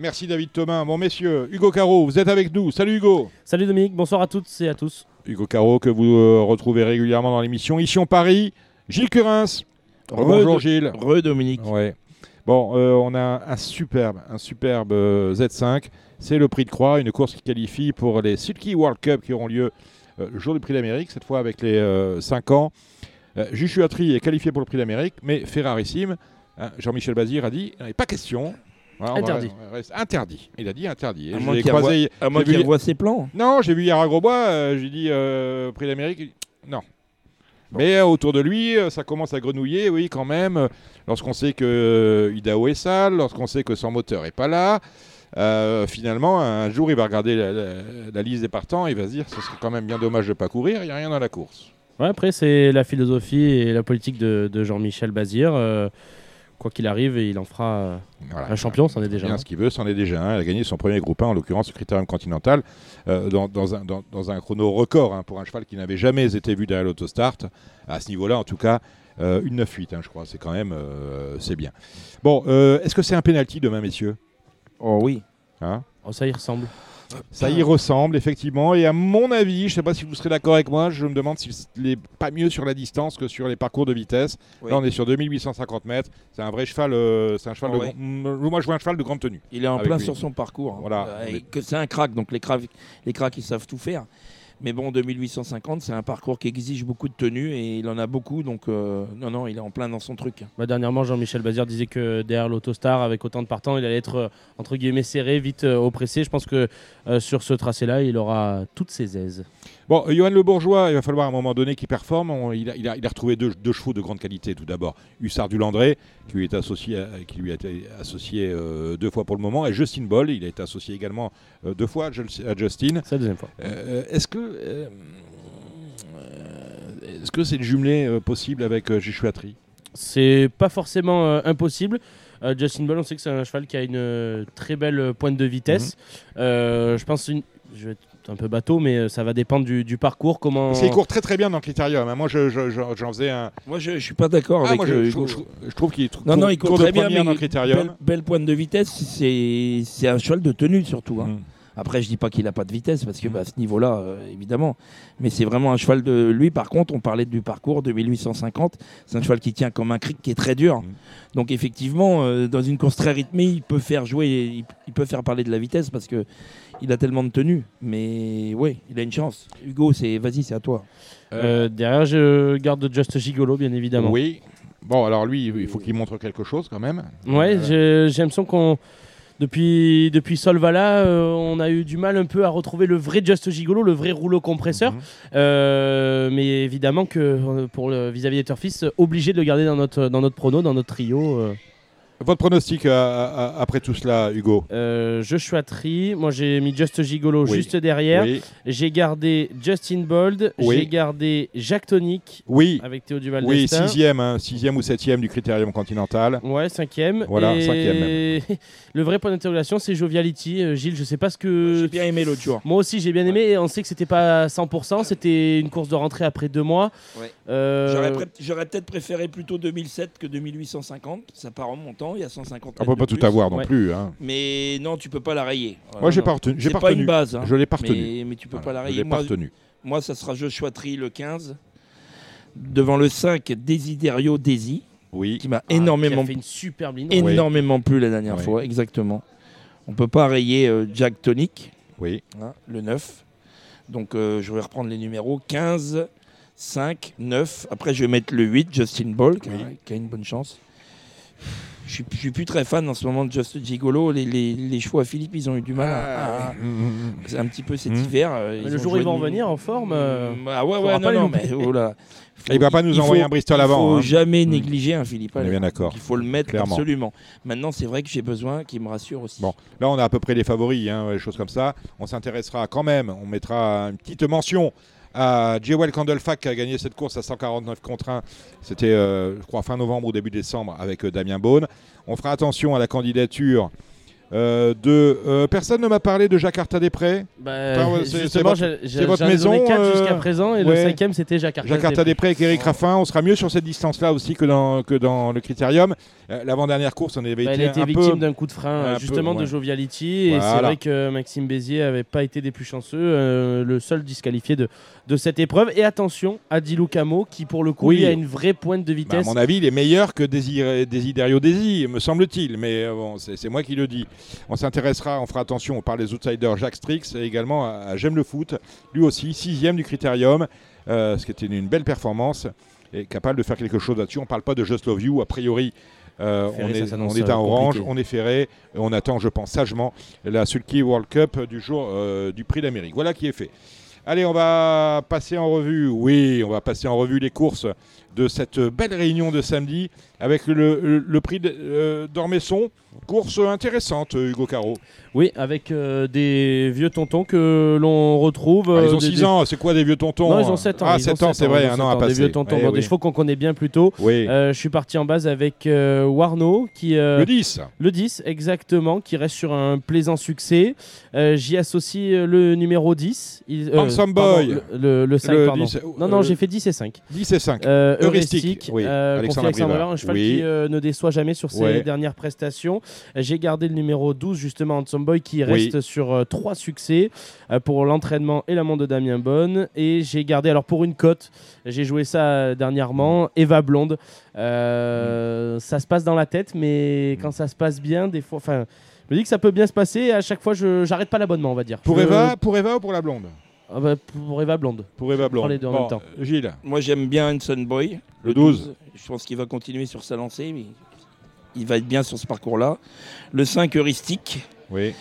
Merci David Thomas. Bon messieurs, Hugo Caro, vous êtes avec nous. Salut Hugo. Salut Dominique, bonsoir à toutes et à tous. Hugo Caro que vous euh, retrouvez régulièrement dans l'émission. Ici en Paris, Gilles Curins. Bonjour Gilles. Re Dominique. Ouais. Bon, euh, on a un superbe, un superbe euh, Z5. C'est le prix de Croix, une course qui qualifie pour les Sulky World Cup qui auront lieu euh, le jour du prix d'Amérique, cette fois avec les 5 ans. Euh, Juchuatri est qualifié pour le prix d'Amérique, mais Ferrarissime, hein, Jean-Michel Bazir a dit, il n'y pas question. Voilà, on va- Interdit. va interdit. Il a dit interdit. Et À je moins qu'il croisé- revoie, revoie ses plans. Non, j'ai vu hier à Grosbois, euh, j'ai dit euh, prix d'Amérique. Non. Mais euh, autour de lui, euh, ça commence à grenouiller, oui, quand même. euh, Lorsqu'on sait que euh, Idaho est sale, lorsqu'on sait que son moteur est pas là, euh, finalement, un jour, il va regarder la, la- la liste des partants et il va se dire ce serait quand même bien dommage de pas courir, il n'y a rien dans la course. Ouais, après, c'est la philosophie et la politique de, de Jean-Michel Bazir. Quoi qu'il arrive, il en fera euh, Voilà. un champion, c'en est déjà. un. ce qu'il veut, c'en est déjà un. Il a gagné son premier groupe 1, en l'occurrence le Critérium Continental, euh, dans, dans un, dans- dans un chrono record hein, pour un cheval qui n'avait jamais été vu derrière l'autostart. À ce niveau-là, en tout cas, euh, une 9-8, hein, je crois. C'est quand même euh, c'est bien. Bon, euh, est-ce que c'est un penalty demain, messieurs? Oh oui. Hein? Oh, ça y ressemble. Ça y ressemble, effectivement. Et à mon avis, je ne sais pas si vous serez d'accord avec moi, je me demande s'il n'est pas mieux sur la distance que sur les parcours de vitesse. Oui. Là, on est sur 2850 mètres. C'est un vrai cheval. euh, c'est un cheval Oh, de ouais. grand- Moi, je vois un cheval de grande tenue. Il est en plein lui. sur son parcours. hein. Voilà. Euh, et Mais- que c'est un crack, donc les cracks, les cracks, ils savent tout faire. Mais bon, 2850, c'est un parcours qui exige beaucoup de tenue et il en a beaucoup, donc euh, non, non, il est en plein dans son truc. Bah, dernièrement, Jean-Michel Bazir disait que derrière l'autostar, avec autant de partants, il allait être euh, entre guillemets serré, vite euh, oppressé. Je pense que euh, sur ce tracé-là, il aura toutes ses aises. Bon, euh, Johan Le Bourgeois, il va falloir à un moment donné qu'il performe. On- il, a, il a- il a retrouvé deux, deux chevaux de grande qualité tout d'abord. Hussard du Landré, qui lui est associé, à- qui lui a été associé euh, deux fois pour le moment, et Justin Boll, il a été associé également euh, deux fois à Justin. C'est la deuxième fois. Euh, est-ce que euh, euh, est-ce que c'est le jumelé euh, possible avec euh, Jeshuatri C'est pas forcément euh, impossible. Euh, Justin Ball, on sait que c'est un cheval qui a une euh, très belle euh, pointe de vitesse. Mhm. Euh, je pense, une... je vais être un peu bateau, mais euh, ça va dépendre du, du parcours. Comment Parce qu'il court très très bien dans le critérium. Moi, je- je- je- j'en faisais un. Moi, je, je suis pas d'accord Ah, avec moi, je, euh, Hugo. trouve- je trouve qu'il Non, non, il court de très bien, mais dans le critérium. belle, belle pointe de vitesse, c'est c'est un cheval de tenue surtout. hein. Mm. Après, je dis pas qu'il a pas de vitesse parce que Mhm. bah, à ce niveau-là, euh, évidemment. Mais c'est vraiment un cheval de lui. Par contre, on parlait du parcours de 1850. C'est un cheval qui tient comme un cric qui est très dur. Mhm. Donc effectivement, euh, dans une course très rythmée, il peut faire jouer, il, il peut faire parler de la vitesse parce que il a tellement de tenue. Mais oui, il a une chance. Hugo, c'est vas-y, c'est à toi. Euh, derrière, je garde Just Gigolo, bien évidemment. Oui. Bon, alors lui, il faut qu'il montre quelque chose quand même. Ouais, Euh, j'ai l'impression qu'on. Depuis, depuis Solvala, euh, on a eu du mal un peu à retrouver le vrai Just Gigolo, le vrai rouleau compresseur. Mhm. Euh, mais évidemment que pour vis-à-vis des Turfis, obligé de le garder dans notre, dans notre prono, dans notre trio. euh. Votre pronostic euh, à- à- après tout cela, Hugo Euh, Joshua Tree, moi j'ai mis Just Gigolo Oui. juste derrière. Oui. J'ai gardé Justin Bold, Oui. j'ai gardé Jacques Tonic Oui. avec Théo Duval Oui, sixième, hein, sixième ou septième du critérium continental. Ouais, cinquième. Voilà, Et cinquième le vrai point d'interrogation, c'est Joviality. Euh, Gilles, je sais pas ce que. J'ai bien aimé l'autre jour. Moi aussi, j'ai bien aimé. Et on sait que c'était pas 100%. C'était une course de rentrée après deux mois. Ouais. Euh, J'aurais pré- J'aurais peut-être préféré plutôt 2007 que 2850. Ça part en montant, il y a 150 On mètres peut pas tout plus. avoir non Ouais. plus. hein. Mais non, tu peux pas la rayer. Moi, j'ai pas retenu. J'ai pas retenu. une base. hein. Je l'ai pas retenu. Mais, mais tu peux Voilà, pas la je rayer. l'ai pas Moi, retenu. moi, ça sera Joshua Tree le 15. Devant le 5, Desiderio Desi, Oui. qui m'a ah, qui a énormément, fait une superbe ligne. Oui. énormément plu la dernière Oui. fois. Exactement. On peut pas rayer euh, Jack Tonic, Oui. hein, le 9. Donc, euh, je vais reprendre les numéros 15, 5, 9. Après, je vais mettre le 8, Justin Ball, qui, a- qui a une bonne chance. Je suis, je suis plus très fan en ce moment de Just Gigolo. Les, les, les chevaux à Philippe, ils ont eu du mal à- à, Mmh, C'est un petit peu cet hiver. euh, Mais ils le jour où ils vont revenir en forme, euh, Ah ouais, ouais, non, non, mais oh là. Faut- Il va pas nous il envoyer faut- un Bristol Il avant. faut hein. jamais Mhm. négliger un Philippe. On est bien d'accord. Il faut le mettre Clairement. absolument. Maintenant, c'est vrai que j'ai besoin qu'il me rassure aussi. Bon, là on a à peu près les favoris, hein, les choses comme ça. On s'intéressera quand même, on mettra une petite mention à Jewel Candlefac qui a gagné cette course à 149 contre 1. C'était, euh, je crois, fin novembre ou début décembre avec euh, Damien Beaune. On fera attention à la candidature Euh, de, personne ne m'a parlé de Jakarta des Prés. Bah, c'est- votre- maison, jusqu'à présent et le ouais. cinquième c'était Jakarta. Jakarta des Prés avec Eric Raffin. On sera mieux sur cette distance-là aussi que dans, que dans le Critérium. L'avant-dernière course, on avait Bah, été elle a été un victime d'un coup de frein, peu, justement de. Joviality. Et c'est vrai que Maxime Bézier avait pas été des plus chanceux, le seul disqualifié de, de cette épreuve. Et attention à Dilou Camo, qui pour le coup Oui. lui, a une vraie pointe de Bah, à vitesse. mon avis, il est meilleur que Désir- Desiderio Desi, me semble-t-il. Mais euh, bon, c'est c'est moi qui le dis. On s'intéressera, on fera attention, on parle des outsiders Jacques Strix et également à, à J'aime le foot. Lui aussi, sixième du Critérium, euh, ce qui était une, une belle performance et capable de faire quelque chose là-dessus. On ne parle pas de Just Love You, a priori. euh, Ferré, on, est, on est à euh, Orange, compliqué. on est ferré, on attend, je pense, sagement la Sulky World Cup du jour euh, du Prix d'Amérique. Voilà qui est fait. Allez, on va passer en revue, oui, on va passer en revue les courses de cette belle réunion de samedi avec le, le- le prix euh, d'Ormesson. Course intéressante, Hugo Caro. Oui, avec euh, des vieux tontons que l'on retrouve. Ah, ils euh, ont des- 6 des- ans, c'est quoi des vieux tontons Non, hein ils ont 7 ans. Ah, ils ont 7 ans, c'est vrai, un an à passer. Des vieux tontons, Eh bon, oui. des chevaux qu'on connaît bien plutôt. Oui, Euh, je suis parti en base avec euh, Warno, qui, euh, le 10. Le 10, exactement, qui reste sur un plaisant succès. Euh, J'y associe euh, le numéro 10. Il, euh, Handsome pardon, Boy. Le, le- le 5, Le pardon. 10, non, non, euh, j'ai fait 10 et 5. 10 et 5. Heuristique, oui, euh, Alexandre Alexandre un cheval Oui. qui euh, ne déçoit jamais sur ses Ouais. dernières prestations. J'ai gardé le numéro 12, justement, Handsome Boy, qui reste sur euh, trois succès euh, pour l'entraînement et la montre de Damien Bonne. Et j'ai gardé, alors pour une cote, j'ai joué ça euh, dernièrement, Eva Blonde. Mm. Ça se passe dans la tête, mais quand ça se passe bien, des fois. Enfin, je me dis que ça peut bien se passer. Et à chaque fois, je j'arrête pas l'abonnement, on va dire. Pour Je- Eva, pour Eva ou pour la blonde? Ah bah, Pour Eva Blonde. Pour Eva Blonde. les deux en même temps. Gilles, Moi, j'aime bien Hanson Boy. le 12. Je pense qu'il va continuer sur sa lancée. Mais il va être bien sur ce parcours-là. Le 5 heuristique, Oui.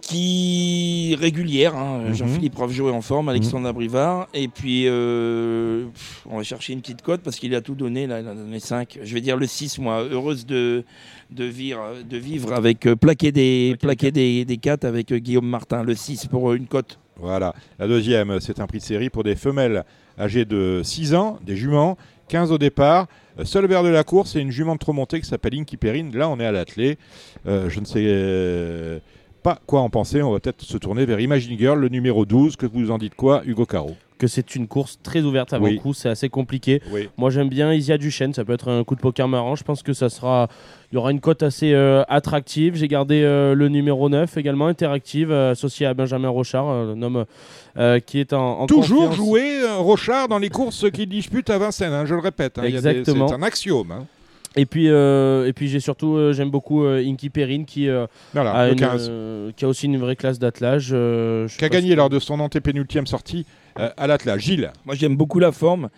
qui régulière. hein. Mhm. Jean-Philippe Ravgeot est en forme, Alexandre Abrivard. Et puis, euh, pff, on va chercher une petite cote parce qu'il a tout donné. Là, il a donné 5. Je vais dire le 6, moi. Heureuse de, de, vivre, de vivre avec euh, plaqué des, plaqué des, des 4 avec euh, Guillaume Martin. Le 6 pour euh, une cote. Voilà. La deuxième, c'est un prix de série pour des femelles âgées de 6 ans, des juments, 15 au départ. Euh, Seul vers de la course, c'est une jument de trop montée qui s'appelle Inky Perrine. Là, on est à l'attelé. Euh, je ne sais euh, pas quoi en penser. On va peut-être se tourner vers Imagine Girl, le numéro 12. Que vous en dites quoi, Hugo Caro? Que c'est une course très ouverte avant Oui. le coup, c'est assez compliqué. Oui. Moi j'aime bien Isia Duchesne, ça peut être un coup de poker marrant. Je pense que ça sera, il y aura une cote assez euh, attractive. J'ai gardé euh, le numéro 9 également, interactive, euh, associé à Benjamin Rochard, un homme qui est en, en Toujours confiance. jouer Rochard dans les courses qu'il dispute à Vincennes, hein, je le répète. hein. Il y a des- Exactement. C'est un axiome. hein. Et puis, euh, et puis j'ai surtout, euh, j'aime beaucoup euh, Inky Perrine qui, euh, Voilà, a le une, 15. euh, qui a aussi une vraie classe d'attelage. euh, Qui a gagné si- lors de son antépénultième sortie euh, à l'attelage. Gilles, Moi, j'aime beaucoup la forme.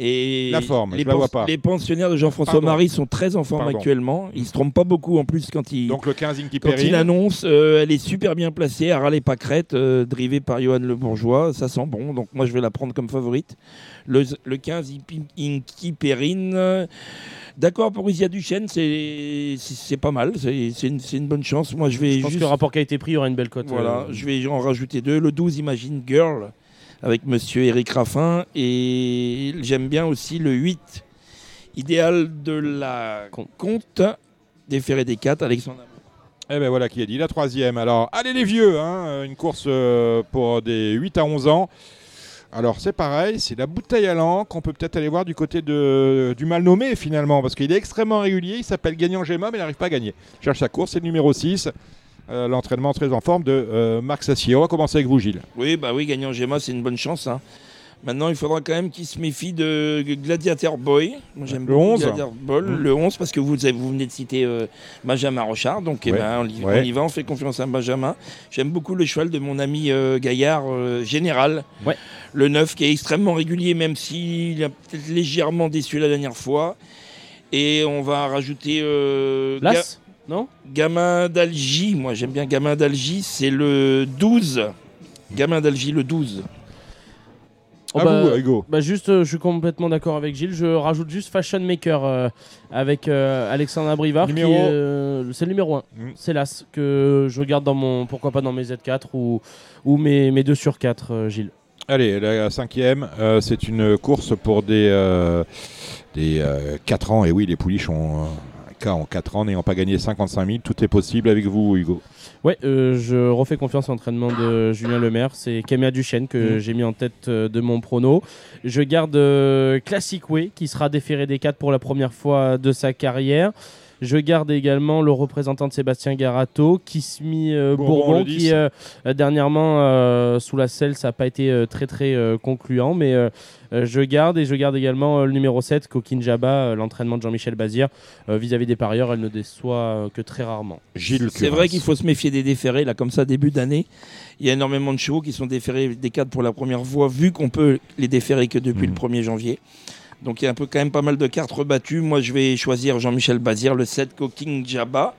Et La forme, les, je la vois pas. les pensionnaires de Jean-François. Marie sont très en forme Pardon. actuellement. Ils se trompent pas beaucoup en plus quand ils, donc le 15 Inky quand il annonce. euh, elle est super bien placée, à râler pas crête, euh, drivée par Johan Le Bourgeois. Ça sent bon. Donc moi, je vais la prendre comme favorite. Le, le 15 Inky- Perrine. euh, D'accord pour Isia Duchesne, c'est pas mal. C'est c'est une, une bonne chance. Moi, je vais Je pense juste. que le rapport qui a été pris, il y aura une belle cote. Voilà, euh, je vais en rajouter deux. Le 12, Imagine Girl, avec monsieur Eric Raffin. Et j'aime bien aussi le 8, Idéal de la Comte, des Ferrés des 4, Alexandre. Eh ben voilà qui est dit. La troisième. Alors, allez les vieux, hein, une course euh, pour des 8 à 11 ans. Alors c'est pareil, c'est la bouteille à l'encre qu'on peut peut-être aller voir du côté de, du mal nommé finalement, parce qu'il est extrêmement régulier, il s'appelle Gagnant Gemma, mais il n'arrive pas à gagner. Il cherche sa course, c'est le numéro 6, euh, l'entraînement très en forme de euh, Marc Sassier. On va commencer avec vous Gilles. Oui, bah oui, gagnant Gemma, c'est une bonne chance. hein. Maintenant, il faudra quand même qu'il se méfie de Gladiator Boy. Moi, j'aime Le beaucoup 11. Gladiator Boy, Mm. le 11, parce que vous, avez- vous venez de citer euh, Benjamin Rochard. Donc, eh ben, on, y, Ouais. on y va, on fait confiance à Benjamin. J'aime beaucoup le cheval de mon ami euh, Gaillard euh, Général. Ouais. Le 9, qui est extrêmement régulier, même s'il a peut-être légèrement déçu la dernière fois. Et on va rajouter Non Gamin d'Algie. Moi, j'aime bien Gamin d'Algie. C'est le 12. Gamin d'Algie, le 12. Oh à bah, vous Hugo. Bah juste, euh, je suis complètement d'accord avec Gilles. Je rajoute juste Fashion Maker euh, avec euh, Alexandre Abrivard. qui Numéro- est, euh, c'est le numéro 1. Mm. C'est l'As que je garde dans mon, pourquoi pas dans mes Z4 ou, ou mes, mes 2 sur 4, euh, Gilles. Allez, la cinquième, euh, c'est une course pour des, euh, des 4 ans, et oui, les pouliches ont cas en 4 ans n'ayant pas gagné 55 000. Tout est possible avec vous, Hugo. Ouais, euh, je refais confiance à l'entraînement de Julien Lemaire. C'est Camilla Duchesne que Mm. j'ai mis en tête euh, de mon prono. Je garde euh, Classic Way qui sera déféré des 4 pour la première fois de sa carrière. Je garde également le représentant de Sébastien Garato, Kismi euh, Bourbon, Bourbon, le 10. qui euh, euh, dernièrement euh, sous la selle, ça n'a pas été euh, très très euh, concluant, mais je garde et je garde également euh, le numéro 7, Coquin Jabba, euh, l'entraînement de Jean-Michel Bazir. Euh, Vis-à-vis des parieurs, elle ne déçoit euh, que très rarement. Gilles C'est vrai qu'il faut se méfier des déférés, là, comme ça, début d'année. Il y a énormément de chevaux qui sont déférés des cadres pour la première fois, vu qu'on peut les déférer que depuis Mhm. le 1er janvier. Donc il y a un peu, quand même pas mal de cartes rebattues. Moi, je vais choisir Jean-Michel Bazir, le 7 Cooking Jabba.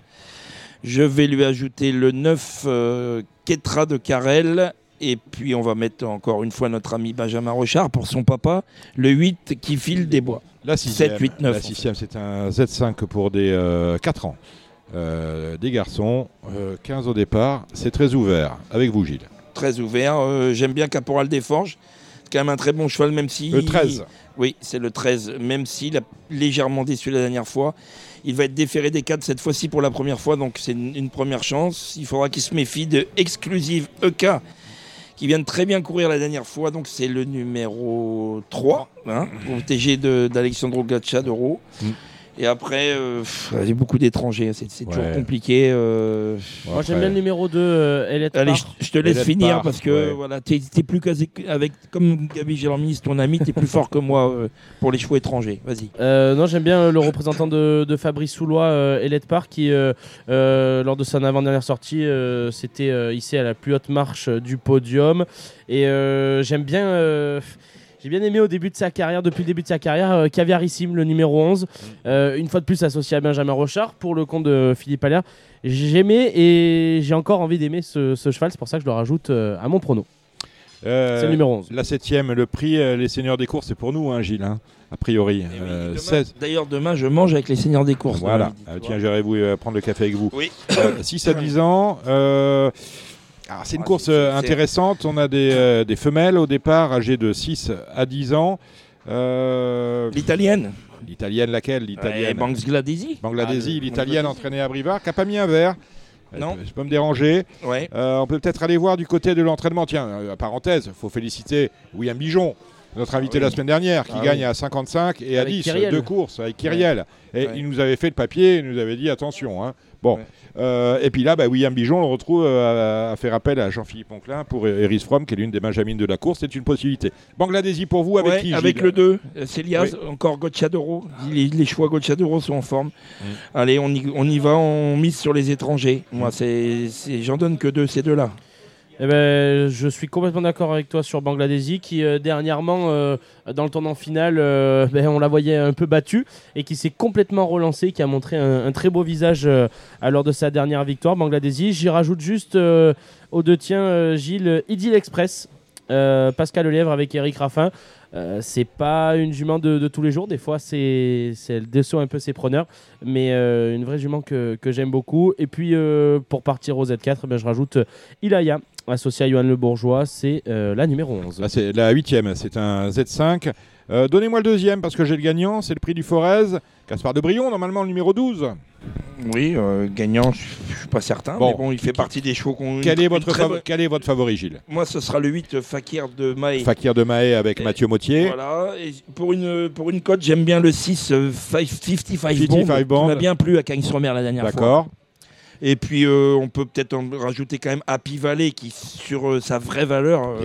Je vais lui ajouter le 9 euh, Ketra de Carrel. Et puis, on va mettre encore une fois notre ami Benjamin Rochard pour son papa, le 8 qui file des bois. La sixième, 7, 8, 9, La en sixième, c'est un Z5 pour des 4 ans. Euh, des garçons, euh, 15 au départ. C'est très ouvert. Avec vous, Gilles. Très ouvert. Euh, J'aime bien Caporal des Forges. C'est quand même un très bon cheval, même si. Le 13. Oui, c'est le 13. Même s'il a légèrement déçu la dernière fois, il va être déféré des 4 cette fois-ci pour la première fois, donc c'est une, première chance. Il faudra qu'il se méfie de Exclusive EK, qui vient de très bien courir la dernière fois, donc c'est le numéro 3, hein, protégé de- d'Alexandro Gacciadoro. Mm. Et après, euh, pff, il y a beaucoup d'étrangers, c'est c'est toujours Ouais. compliqué. euh, Moi j'aime bien le numéro 2, euh, Elliot Allez, Parr. je, te laisse Elliot finir Parr, parce que ouais. voilà, t'es t'es plus casé avec comme Gabi Gélormis, ton ami, t'es plus fort que moi euh, pour les chevaux étrangers. Vas-y. Euh, non, j'aime bien euh, le représentant de, de Fabrice Soulois, euh, Elliot Parr, qui, euh, euh, lors de son avant-dernière sortie, euh, s'était euh, hissé à la plus haute marche euh, du podium. Et euh, j'aime bien. euh, j'ai bien aimé au début de sa carrière, depuis le début de sa carrière, euh, Caviarissime, le numéro 11. Euh, une fois de plus associé à Benjamin Rochard pour le compte de Philippe Allaire. J'aimais et j'ai encore envie d'aimer ce, ce cheval, c'est pour ça que je le rajoute euh, à mon prono. Euh, C'est le numéro 11. La septième, le prix, euh, les seigneurs des courses, c'est pour nous, hein, Gilles, hein, a priori. Eh oui, demain- 16. D'ailleurs, demain, je mange avec les seigneurs des courses. Voilà. tiens, vous euh, prendre le café avec vous. Oui. Euh, 6 à 10 ans. Euh, alors, c'est une Ah, course c'est- euh, c'est- intéressante. On a des, euh, des femelles au départ, âgées de 6 à 10 ans. Euh, L'italienne. L'italienne, laquelle? L'italienne. Ouais, Banks Gladesi. Bangladeshi, Ah, le- l'italienne entraînée à Brivard, qui n'a pas mis un verre. Non. Je peux me déranger. Ouais. Euh, on peut peut-être aller voir du côté de l'entraînement. Tiens, euh, parenthèse, il faut féliciter William Bijon, notre invité Ah oui. la semaine dernière, qui Ah gagne oui. à 55 et à Avec 10, Kyriel. deux courses avec Kyriel. Et Ouais. il nous avait fait le papier, il nous avait dit attention. hein. Bon. Ouais. Euh, et puis là, bah, William Bijon, on le retrouve euh, à, à faire appel à Jean-Philippe Onclin pour Eris Fromm, qui est l'une des benjamines de la course. C'est une possibilité. Bangladeshi pour vous, avec Ouais, qui avec Gilles le 2, euh, c'est Liaz, encore Gocciadoro. Les, les choix Gocciadoro sont en forme. Mm. Allez, on y, on y va, on mise sur les étrangers. Moi, c'est, c'est- j'en donne que deux, ces deux-là. Eh ben, je suis complètement d'accord avec toi sur Bangladeshi qui euh, dernièrement euh, dans le tournant final euh, ben, on la voyait un peu battue et qui s'est complètement relancé qui a montré un, très beau visage à lors de sa dernière victoire Bangladeshi. J'y rajoute juste aux deux tiens Gilles Idyll Express Pascal Lelièvre avec Eric Raffin. Euh, c'est pas une jument de, tous les jours, des fois c'est elle déçoit un peu ses preneurs, mais une vraie jument que, que j'aime beaucoup. Et puis pour partir au Z4, ben, je rajoute Ilaya, associé à Johan Le Bourgeois, c'est euh, la numéro 11. Là, c'est la huitième, c'est un Z5. Euh, Donnez-moi le deuxième parce que j'ai le gagnant, c'est le prix du Forez. Gaspard de Brion, normalement le numéro 12. Oui, euh, gagnant, je je suis pas certain, Bon. mais bon, il fait partie des chevaux qu'on. Quel est, votre bonne- quel est votre favori, Gilles Moi, ce sera le 8 euh, Fakir de Maé. Fakir de Mahé avec Et- Mathieu Mautier. Voilà. Et pour une pour une cote, j'aime bien le 6 euh, Five- 55 Bond, 55 Bond. qui m'a bien plu à Cagnes-Romer la dernière fois. D'accord. Et puis euh, on peut peut-être en rajouter quand même Happy Valley qui sur euh, sa vraie valeur euh,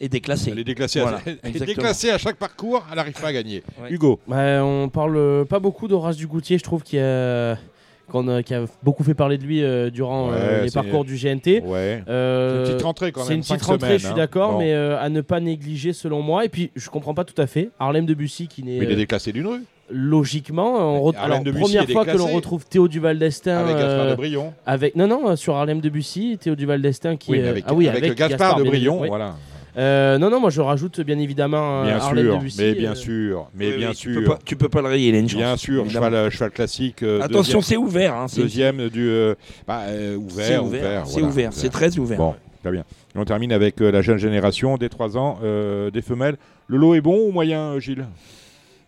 est déclassé. Elle est déclassée, Voilà, à... elle est déclassée à chaque parcours, elle n'arrive pas à gagner. Ouais. Hugo. Ouais, on parle pas beaucoup d'Horace Dugoutier, je trouve qu'il y a, qu'on a- qui a beaucoup fait parler de lui euh, durant euh, les parcours du GNT. Ouais. Euh, C'est une petite rentrée quand même. C'est une petite rentrée, semaines, je suis hein. d'accord, Bon. mais à ne pas négliger selon moi. Et puis, je comprends pas tout à fait. Harlem Debussy qui n'est Mais il est déclassé d'une rue. logiquement. On Alors, Debussy première fois que l'on retrouve Théo Duval d'Estaing Avec Gaspard de Brion. avec non non sur Harlem Debussy, Théo Duval d'Estaing qui Oui, avec, ah oui avec, Gaspard, de Brion. oui. Voilà. Euh, non non moi je rajoute bien évidemment euh, Bien Harlem sûr. Debussy. Mais bien euh, sûr. Mais Oui, bien oui, Tu sûr. peux, pas, tu peux pas le rayer, il a une chance. Bien sûr. Cheval, cheval classique. euh, Attention, deuxième- c'est ouvert. hein, Deuxième du. euh, bah, euh, c'est ouvert, ouvert. ouvert. C'est voilà, ouvert. C'est très ouvert. Bon, très bien. Et on termine avec euh, la jeune génération des 3 ans, euh, des femelles. Le lot est bon ou moyen, euh, Gilles?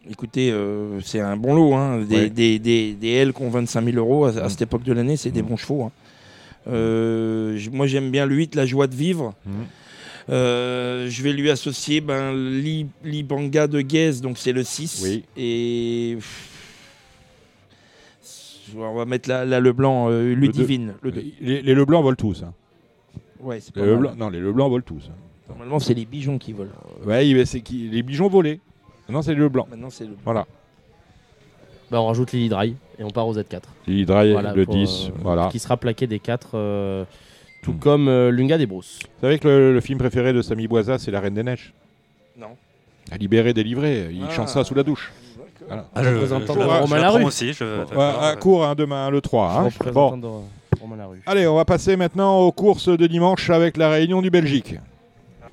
Écoutez, euh, c'est un bon lot. Hein. Des, Ouais. des, des, des L qui ont 25 000 euros à, à Mm. cette époque de l'année, c'est des Mm. bons chevaux. hein. Euh, moi, j'aime bien le 8, la joie de vivre. Mhm. Euh, je vais lui associer ben, Li- Libanga de Guez, donc c'est le 6. Oui. Et. On va mettre là, là le blanc, euh, Le. Ludivine. Le deux. Les, les Leblancs volent tous. hein. Ouais, c'est Les pas mal. Leblancs, non, les Leblancs volent tous. hein. Normalement, c'est les bijoux qui volent. Ouais, c'est qui les bijoux volés. Non, c'est les Leblancs. Maintenant, c'est le. Voilà. Bah, on rajoute Lily Dry et on part aux Z4. L'Hydrail, Voilà, le pour, 10. euh, Voilà. Qui sera plaqué des 4, euh, tout Mm. comme euh, Lunga des Brousses. Vous savez que le, le film préféré de Samy Boisa, c'est La Reine des Neiges Non. À libérer, délivrer. Il Ah. chante ça sous la douche. Voilà. Ah, je, je- de je Larue. aussi. Je, Ouais, d'accord, à ouais. court, hein, demain, le 3. hein. Bon. de Romain Larue. Allez, on va passer maintenant aux courses de dimanche avec la réunion du Belgique.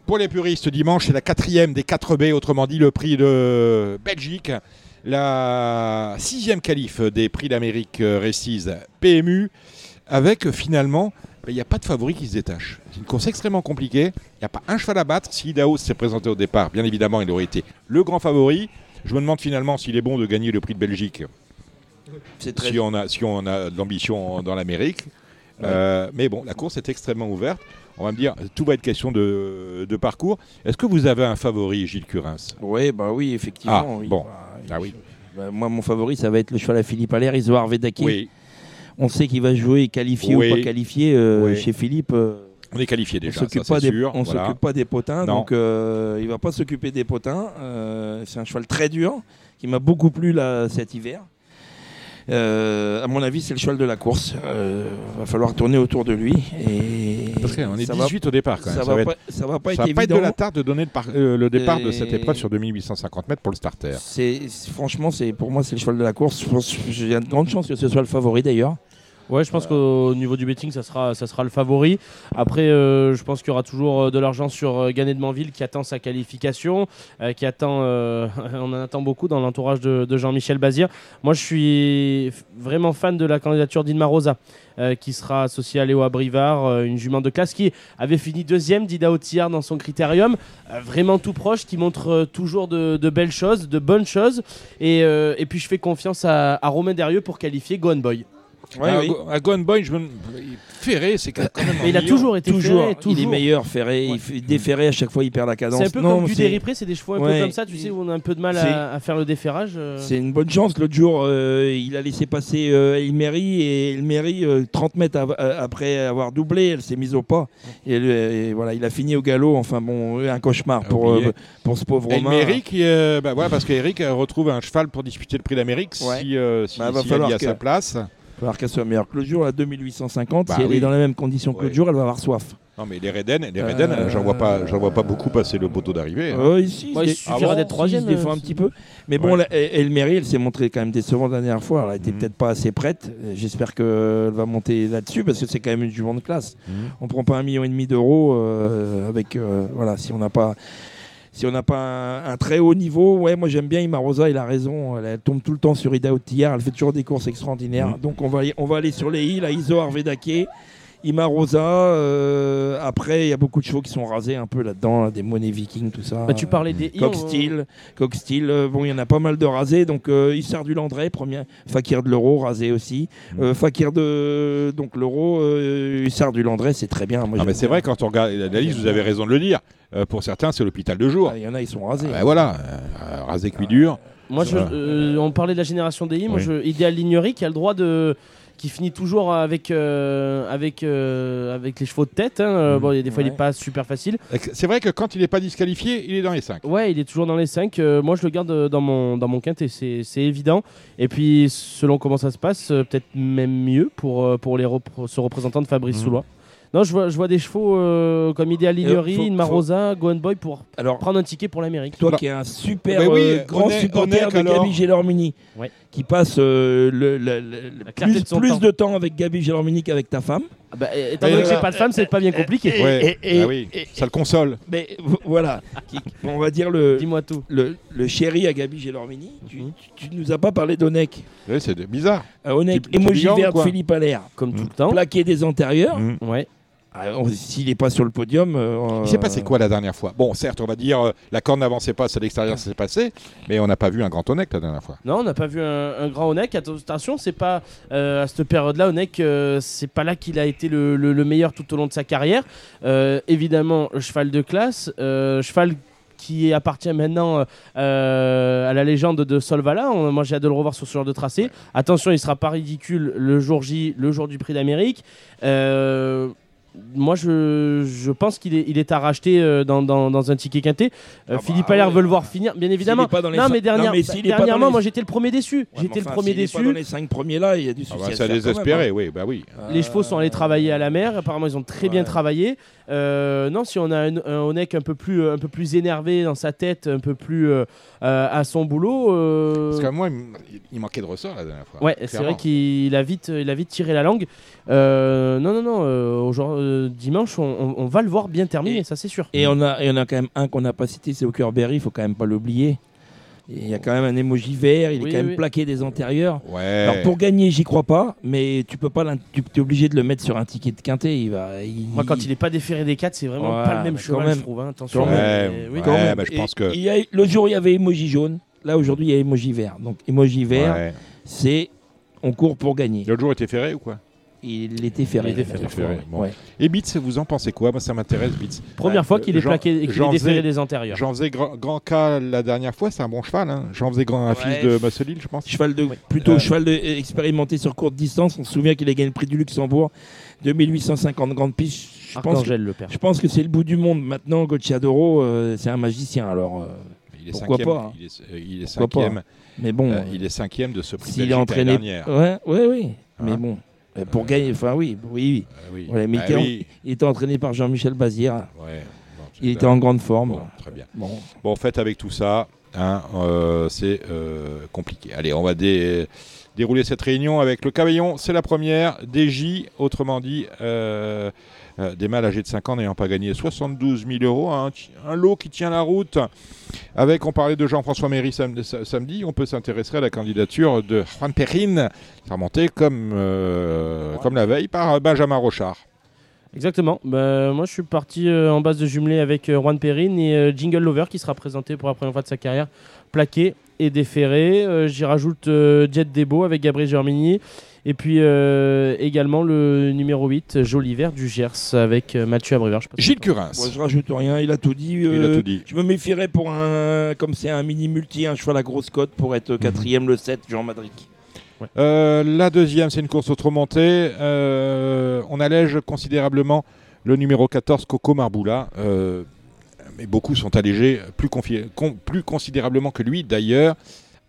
Pour les puristes, dimanche, c'est la quatrième des 4 B, autrement dit le prix de Belgique. La sixième qualif des prix d'Amérique euh, Races PMU, avec finalement, il n'y a pas de favori qui se détache. C'est une course extrêmement compliquée. Il n'y a pas un cheval à battre. Si Idaho s'est présenté au départ, bien évidemment, il aurait été le grand favori. Je me demande finalement s'il est bon de gagner le prix de Belgique très. si on a, si on a de l'ambition dans l'Amérique. Ouais. Euh, mais bon, la course est extrêmement ouverte. On va me dire, tout va être question de, de parcours. Est-ce que vous avez un favori, Gilles Curins? Ouais, bah oui, effectivement. Ah, oui. bon. Bah, Ah oui. bah, moi, mon favori, ça va être le cheval à Philippe Allaire, Isoar Vedaki. Oui, On sait qu'il va jouer qualifié Oui. ou pas qualifié euh, Oui. chez Philippe. euh, on est qualifié on déjà, s'occupe ça pas c'est des, sûr. on voilà. s'occupe pas des potins, Non. donc euh, il va pas s'occuper des potins. C'est un cheval très dur qui m'a beaucoup plu là cet hiver. À mon avis, c'est le cheval de la course. Euh, va falloir tourner autour de lui et Parce qu'on est ça va- 18 au départ quand même. ça, Ça, va pas, ça va pas ça être va pas être évident. de la tarte de donner le, par- euh, le départ de cette Et- épreuve sur 2850 mètres pour le starter. Franchement, pour moi, c'est le cheval de la course. J'ai de grandes chances que ce soit le favori d'ailleurs. Ouais, je pense qu'au niveau du betting, ça sera, ça sera le favori. Après, euh, je pense qu'il y aura toujours euh, de l'argent sur euh, Gannet de Manville qui attend sa qualification, qui attend, on en attend beaucoup dans l'entourage de, Jean-Michel Bazir. Moi, je suis vraiment fan de la candidature d'Inma Rosa, qui sera associée à Léo Abrivard, une jument de classe qui avait fini deuxième d'Ida dans son critérium, vraiment tout proche, qui montre toujours de, belles choses, de bonnes choses. Et, puis, je fais confiance à, à Romain Derrieux pour qualifier Gone Boy. À, Go- à Gone Boy, je me... Ferré, c'est quand même. Mais il a toujours été Toujours, ferré, toujours. il est meilleur ferré. Ouais. Il fait déferré à chaque fois, il perd la cadence. C'est un peu Non, comme du déripré, c'est des chevaux un Ouais. peu comme ça, tu sais, où on a un peu de mal à, à faire le déferrage. euh. C'est une bonne chance. L'autre jour, euh, il a laissé passer euh, Elmery et Elmery, euh, 30 mètres av- euh, après avoir doublé, elle s'est mise au pas. Et, euh, voilà, il a fini au galop. Enfin bon, un cauchemar Ah, pour, euh, pour ce pauvre Et Romain. Eric, euh, bah voilà, parce qu'Eric retrouve un cheval pour disputer le prix d'Amérique Ouais. si, euh, si, Bah, va si falloir y a que- sa place. Il va falloir qu'elle soit meilleure que jour, à 2850. Bah si elle oui. est dans les mêmes conditions que l'autre jour, elle va avoir soif. Non, mais les Reden, les Reden, Euh, j'en vois pas, j'en vois pas beaucoup passer le poteau d'arrivée. hein. Euh, ici, Ouais, il suffira Ah d'être si, troisième, Il se défend euh, un petit peu. Mais bon, Ouais. là, El- Elmery, elle s'est montrée quand même décevante la dernière fois. Elle était Mhm. peut-être pas assez prête. J'espère qu'elle va monter là-dessus parce que c'est quand même une jument de classe. Mhm. On prend pas un million et demi d'euros euh, avec euh, voilà si on n'a pas si on n'a pas un, un très haut niveau. Ouais, moi j'aime bien Imarosa, il a raison. Elle, elle tombe tout le temps sur Ida Outillard. Elle fait toujours des courses extraordinaires. Mhm. Donc on va on va aller sur les îles à Iso Arvedake. Imarosa, euh, après il y a beaucoup de chevaux qui sont rasés un peu là-dedans, là, des monnaies vikings, tout ça. Bah, tu parlais des on- Steel, Coq Steel, euh, bon, il y en a pas mal de rasés. Donc, euh, Issard du Landré, premier, Fakir de l'Euro, rasé aussi. Euh, Fakir de donc l'Euro, euh, Issard du Landré, c'est très bien. Moi, mais c'est vrai, quand on regarde la liste, vous avez raison de le dire. Euh, pour certains, c'est l'hôpital de jour. Ah, Il y en a, ils sont rasés. Ah, bah, voilà, euh, rasé cuit dur. Moi, je, Voilà. euh, on parlait de la génération des i. Moi, Oui. je, Idéal Lignery qui a le droit de. Qui finit toujours avec, euh, avec, euh, avec les chevaux de tête. hein. Euh, Mhm. Bon, des fois, il Ouais. n'est pas super facile. C'est vrai que quand il n'est pas disqualifié, il est dans les 5. Ouais, il est toujours dans les 5. moi, je le garde euh, dans mon, dans mon quintet, c'est c'est évident. Et puis, selon comment ça se passe, euh, peut-être même mieux pour, euh, pour les repr- ce représentant de Fabrice Mhm. Soulois. Non, je vois, je vois des chevaux euh, comme Idéal Lignery, faut- Inmarosa, Gohan Boy pour Alors, prendre un ticket pour l'Amérique. toi Alors- qui es un super Mais oui, euh, grand Onek- supporter Onek, de alors. Gabi Gélormini, Ouais. qui passe euh, le, le- le- La clarté plus, de son plus temps. de temps avec Gabi Gélormini qu'avec ta femme. Ah bah, étant Mais donné que j'ai là- pas de femme, c'est pas bien compliqué. Et- Ouais, et- bah oui, et- ça le console. Mais v- voilà, Qui- on va dire le, Dis-moi tout. le, le chéri à Gabi Gélormini. Tu, Mhm. tu, tu nous as pas parlé d'Onek. Ouais, c'est bizarre. Euh, Onek, emoji type verte, quoi. Philippe Allaire. Comme Mhm. tout le temps. Plaqué des antérieurs. Mhm. Ouais. Ah, S'il n'est pas sur le podium. euh, Il s'est passé quoi la dernière fois? Bon, certes, on va dire euh, la corde n'avançait pas, c'est à l'extérieur, ça s'est passé, mais on n'a pas vu un grand Onek la dernière fois. Non, on n'a pas vu un, un grand Onek. Attention, c'est pas euh, à cette période-là, Onek, euh, c'est pas là qu'il a été le, le- le meilleur tout au long de sa carrière. Euh, évidemment, cheval de classe, euh, cheval qui appartient maintenant euh, à la légende de Solvala. On- moi, j'ai hâte de le revoir sur ce genre de tracé. Attention, il sera pas ridicule le jour J, le jour du Prix d'Amérique. Euh, moi, je, je pense qu'il est, il est à racheter euh, dans, dans- dans un ticket quinté. Euh, Ah bah, Philippe Allaire ouais. veut le voir finir, bien évidemment. Pas dans les Non, cinq- mais, dernière- Non, dernièrement, les- moi j'étais le premier déçu. Ouais, j'étais le premier pas déçu. dans les 5 premiers là, il y a du Ah souci. bah, faire quand même, désespérer, hein. oui, bah oui. Les chevaux sont allés travailler à la mer. Apparemment, ils ont très bien travaillé. Euh, non, si on a un, un Onek un peu plus, un peu plus énervé dans sa tête, un peu plus euh, euh, à son boulot. euh, Parce qu'à moi, il, manquait de ressort la dernière fois. Ouais, c'est vrai qu'il a vite, il a vite tiré la langue. Euh, non, non, non. euh, aujourd'hui, euh, dimanche, on, on- on va le voir bien terminé, Et- ça c'est sûr. Et on a, et on a quand même un qu'on n'a pas cité, c'est Hawkerberry, il faut quand même pas l'oublier. Il y a quand même un émoji vert, il est Oui, quand même plaqué des antérieurs. Ouais. Alors pour gagner, j'y crois pas, mais tu peux pas, tu es obligé de le mettre sur un ticket de quintet. Il va, il- Moi, quand il est pas déféré des 4 c'est vraiment Ouais, pas le même cheval, même. je trouve. hein, Attention. Quand même. mais- Ouais, oui. ouais. quand même. bah, je Et pense que- il y a- le jour il y avait émoji jaune, là aujourd'hui il y a émoji vert. Donc émoji vert, Ouais. c'est on court pour gagner. L'autre jour était ferré ou quoi? Il était ferré. Il était ferré. bon. ouais. Et Beats, vous en pensez quoi? Moi, ça m'intéresse, Beats. Première fois qu'il est Jean- plaqué et qu'il est déféré des antérieurs. J'en faisais grand, grand cas la dernière fois, c'est un bon cheval. Hein. J'en faisais grand, un Ouais. fils de Muscle Hill, je pense. Cheval de, plutôt Euh, cheval de, euh, expérimenté sur courte distance. On se souvient qu'il a gagné le prix du Luxembourg 2850 grandes pistes. Je pense, que, Arcangel le père. je pense que c'est le bout du monde. Maintenant, Gocciadoro, euh, c'est un magicien. Alors, euh, Il est Pourquoi cinquième, pas, hein. Il est, euh, il est Pourquoi cinquième. mais bon, euh, il est cinquième de ce prix de s'il est entraîné, ouais, ouais, oui. Mais Hein bon, euh, pour gagner, enfin oui, oui, oui. Euh, mais Bah il était en- oui. Il était entraîné par Jean-Michel Bazir. Ouais. Bon, c'est Il était en grande forme. Bon, très bien. Bon. Bon, en fait, avec tout ça, hein, euh, c'est euh, compliqué. Allez, on va dé- dérouler cette réunion avec le cavaillon. C'est la première. DJ, autrement dit, euh, des mâles âgés de 5 ans n'ayant pas gagné 72 000 euros. Un, ti- un lot qui tient la route. Avec, on parlait de Jean-François Méry sam- sa- samedi, on peut s'intéresser à la candidature de Juan Perrin, remontée comme, comme la veille par Benjamin Rochard. Exactement. Bah, moi, je suis parti euh, en base de jumelé avec euh, Juan Perrin et euh, Jingle Lover qui sera présenté pour la première fois de sa carrière, plaqué et déféré. Euh, J'y rajoute euh, Jet Debo avec Gabriel Germini. Et puis euh, également le numéro 8, Joli Vert du Gers avec euh, Mathieu Abrivard. Gilles Curins. Moi, je rajoute rien. Il a tout dit. Il a tout dit. Je me méfierais pour un, comme c'est un mini multi, un cheval à grosse cote pour être quatrième le 7, Jean Madric. Euh, la deuxième, c'est une course autre montée. Euh, on allège considérablement le numéro 14, Coco Marboula. Euh, mais beaucoup sont allégés plus, confi- con- plus considérablement que lui, d'ailleurs.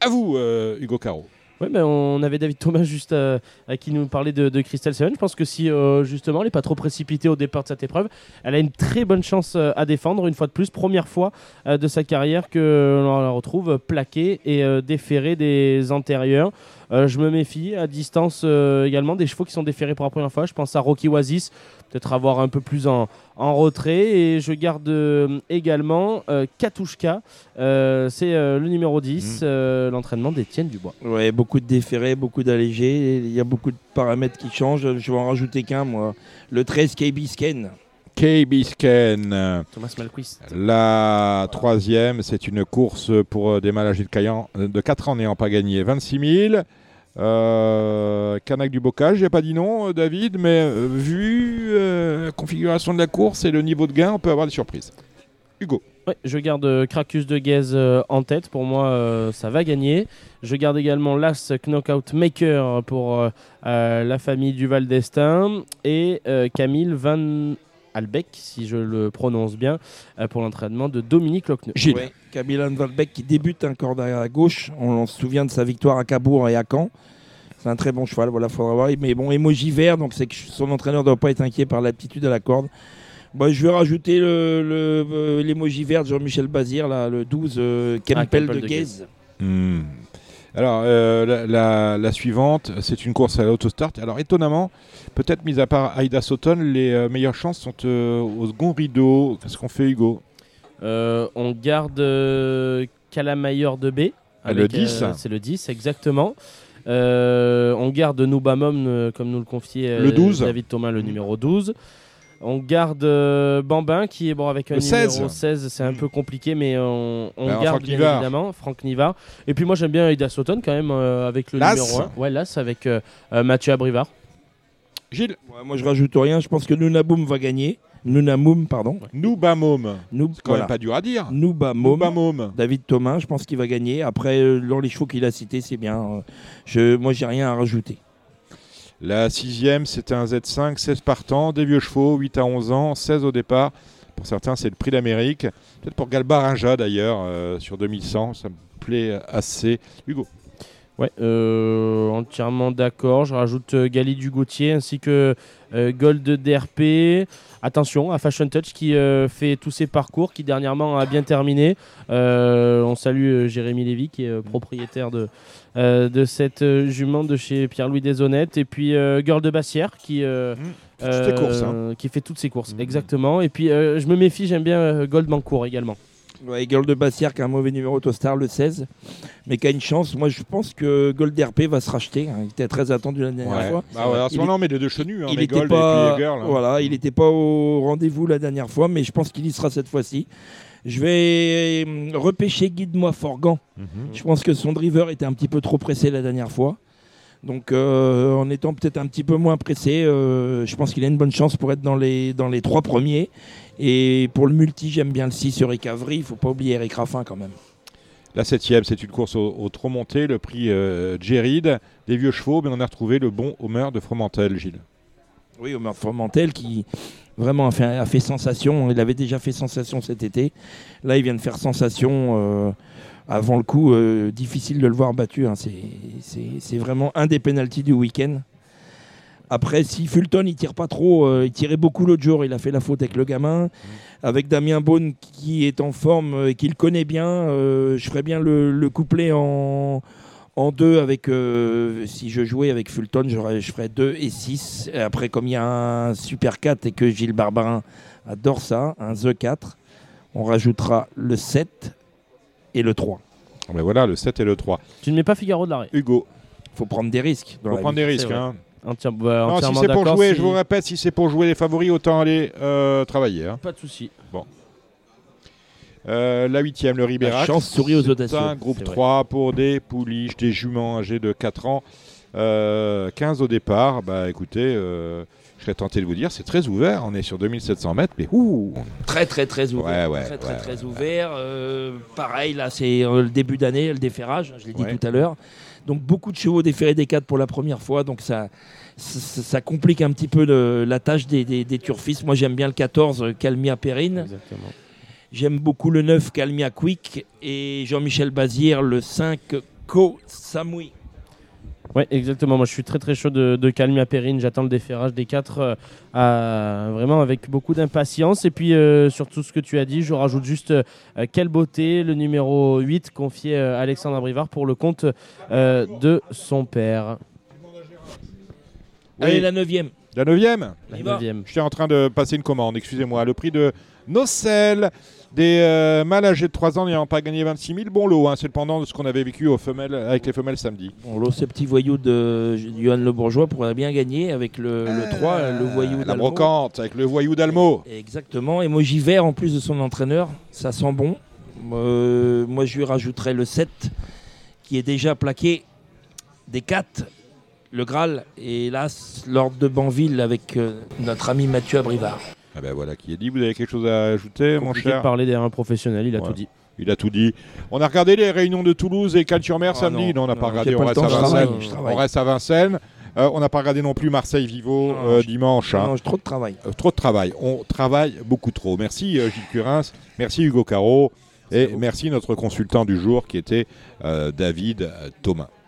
À vous, Hugo Caro. Ouais, ben, on avait David Thomas juste à qui nous parlait de, de Crystal Seven. Je pense que si euh, justement elle n'est pas trop précipitée au départ de cette épreuve, elle a une très bonne chance euh, à défendre. Une fois de plus, première fois euh, de sa carrière que l'on la retrouve plaquée et déférée des antérieurs. Euh, je me méfie à distance euh, également des chevaux qui sont déférés pour la première fois. Je pense à Rocky Oasis, peut-être avoir un peu plus en, en retrait. Et je garde euh, également Katushka, c'est le numéro 10, euh, l'entraînement d'Étienne Dubois. Ouais, beaucoup de déférés, beaucoup d'allégés. Il y a beaucoup de paramètres qui changent. Je vais en rajouter qu'un, moi. Le 13 KB Scan. Kay Bisken. Thomas Malquist. La troisième, c'est une course pour euh, des mâles âgés de, Caillan- de 4 ans n'ayant pas gagné 26 000. Euh, Canac du Bocage, j'ai pas dit non, euh, David, mais euh, vu euh, la configuration de la course et le niveau de gain, on peut avoir des surprises. Hugo. Ouais, je garde euh, Cracus de euh, en tête. Pour moi, euh, ça va gagner. Je garde également l'As Knockout Maker pour euh, euh, la famille du Val d'Estaing. Et euh, Camille Van Albeck, si je le prononce bien, euh, pour l'entraînement de Dominique Lochneux. Gilles. Ouais, Kabilan Valbeck qui débute un corde à gauche. On se souvient de sa victoire à Cabourg et à Caen. C'est un très bon cheval, voilà, faudra voir. Mais bon, émoji vert, donc c'est que son entraîneur ne doit pas être inquiet par l'aptitude à la corde. Bah, je vais rajouter le- le- euh, l'émoji vert de Jean-Michel Bazir, là, le 12, euh, Kempel Kempel de de. Hmm. Alors, euh, la, la- la suivante, c'est une course à l'autostart. Alors, étonnamment, peut-être mis à part Aida Sauton, les euh, meilleures chances sont euh, au second rideau. Qu'est-ce qu'on fait, Hugo? On garde Calamayor de B. Ah, le 10. c'est le 10, exactement. On garde Noubamom, comme nous le confiait Le 12. David Thomas, le numéro 12. On garde euh, Bambin qui est bon avec un Le numéro 16. 16, c'est un peu compliqué, mais on, on Ben, garde Franck bien Nivard. évidemment Franck Nivard. Et puis moi j'aime bien Ida Sauton quand même euh, avec le Las. numéro 1. Ouais, avec euh, Mathieu Abrivard. Gilles, Ouais, moi, je rajoute rien. Je pense que Nunaboum va gagner. Nunamoum, pardon. Noubamom. Nous, C'est quand même pas dur à dire. Noubamoum. Noubamom. David Thomas, je pense qu'il va gagner. Après, dans les chevaux qu'il a cités, c'est bien. Je, moi, j'ai rien à rajouter. La sixième, c'était un Z5, 16 partants, des vieux chevaux, 8 à 11 ans, 16 au départ. Pour certains, c'est le prix d'Amérique. Peut-être pour Galbarinja d'ailleurs, euh, sur 2100, ça me plaît assez. Hugo. Ouais, euh, entièrement d'accord. Je rajoute euh, Gali du Gauthier ainsi que Gold DRP. Attention à Fashion Touch qui euh, fait tous ses parcours, qui dernièrement a bien terminé. Euh, on salue euh, Jérémy Lévy qui est propriétaire de, de cette jument de chez Pierre-Louis Deshonnêtes. Et puis Girl de Bassière qui, Toutes tes courses, hein. euh, qui fait toutes ses courses. Mhm. Exactement. Et puis je me méfie, j'aime bien euh, Gold Mancourt également. Ouais, Girl de Bassière qui a un mauvais numéro Autostar, le 16, mais qui a une chance. Moi, je pense que Gold RP va se racheter. hein. Il était très attendu la dernière Ouais. fois. Bah ouais, ce Il moment, on met les deux chenus, hein, il les était Gold pas, et puis les Girls. hein. voilà, il n'était pas au rendez-vous la dernière fois, mais je pense qu'il y sera cette fois-ci. Je vais euh, repêcher Guide-moi Forgan. Mhm. Je pense que son driver était un petit peu trop pressé la dernière fois. Donc, euh, en étant peut-être un petit peu moins pressé, euh, je pense qu'il a une bonne chance pour être dans les, dans les trois premiers. Et pour le multi, j'aime bien le 6 sur Eric Avry. Il ne faut pas oublier Eric Raffin quand même. La septième, c'est une course au, au trop monté, le prix euh, Géride, des vieux chevaux, mais on a retrouvé le bon Homer de Fromentel, Gilles. Oui, Omer Formantel qui vraiment a fait, a fait sensation. Il avait déjà fait sensation cet été. Là, il vient de faire sensation euh, avant le coup. euh, difficile de le voir battu. hein. C'est vraiment un des pénalties du week-end. Après, si Fulton, il tire pas trop, euh, il tirait beaucoup l'autre jour, il a fait la faute avec le gamin. Avec Damien Beaune qui est en forme euh, et qui le connaît bien, euh, je ferais bien le, le couplet en, en deux avec. euh, si je jouais avec Fulton, je ferais 2 et 6. Et après, comme il y a un Super 4 et que Gilles Barbarin adore ça, un The 4, on rajoutera le 7 et le 3. Ben voilà, le 7 et le 3. Tu ne mets pas Figaro de l'arrêt. Hugo, faut prendre des risques. dans faut prendre vie. des risques. hein. Entière- bah, Non, si c'est pour jouer, si- je vous répète, si c'est pour jouer les favoris, autant aller euh, travailler. hein. Pas de souci. Euh, la huitième, le Ribérac. chance sourit aux audacieux. un groupe C'est vrai. 3 pour des pouliches, des juments âgés de 4 ans. Euh, 15 au départ. Bah écoutez, euh, je serais tenté de vous dire, c'est très ouvert. On est sur 2700 mètres, mais ouh Très, très, très ouvert. Ouais, ouais, très, très, ouais, très ouvert. Euh, pareil, là, c'est euh, le début d'année, le déferrage, je l'ai dit Ouais. tout à l'heure. Donc, beaucoup de chevaux déferrés des 4 pour la première fois. Donc, ça, ça, ça complique un petit peu le- la tâche des, des, des turfistes. Moi, j'aime bien le 14, euh, Calmia Perrine. Exactement. J'aime beaucoup le 9, Calmia Quick. Et Jean-Michel Bazir, le 5, Ko Samui. Ouais, exactement. Moi, je suis très très chaud de, de Calmia Perrine. J'attends le déferrage des 4 vraiment avec beaucoup d'impatience. Et puis, euh, sur tout ce que tu as dit, je rajoute juste euh, quelle beauté, le numéro 8 confié à Alexandre Brivard pour le compte euh, de son père. Allez, Oui. la 9 La neuvième La neuvième. J'étais en train de passer une commande, excusez-moi. Le prix de Nocel, des euh, mâles âgés de 3 ans n'ayant pas gagné 26 000. Bon lot, hein, c'est le pendant de ce qu'on avait vécu aux femelles, avec les femelles samedi. Bon, là, ce petit voyou de Johan Le Bourgeois pourrait bien gagner avec le, le 3, le voyou La brocante, avec le voyou d'Almo. Exactement. Et moi, j'y vais en plus de son entraîneur. Ça sent bon. Euh, moi, je lui rajouterai le 7 qui est déjà plaqué des 4, le Graal. Et hélas, l'ordre de Banville avec euh, notre ami Mathieu Abrivard. Ah ben voilà qui est dit. Vous avez quelque chose à ajouter, mon cher parler derrière un professionnel, il a Ouais. tout dit. Il a tout dit. On a regardé les réunions de Toulouse et Cal-sur-Mer Ah samedi. non, Non, on n'a pas regardé. On pas reste, temps, à je Vincennes. travaille, je travaille. on reste à Vincennes. Euh, on n'a pas regardé non plus Marseille-Vivo Non, euh, dimanche. hein. Non, j'ai trop de travail. Euh, trop de travail. On travaille beaucoup trop. Merci euh, Gilles Curins, merci Hugo Caro et merci notre consultant du jour qui était euh, David Thomas.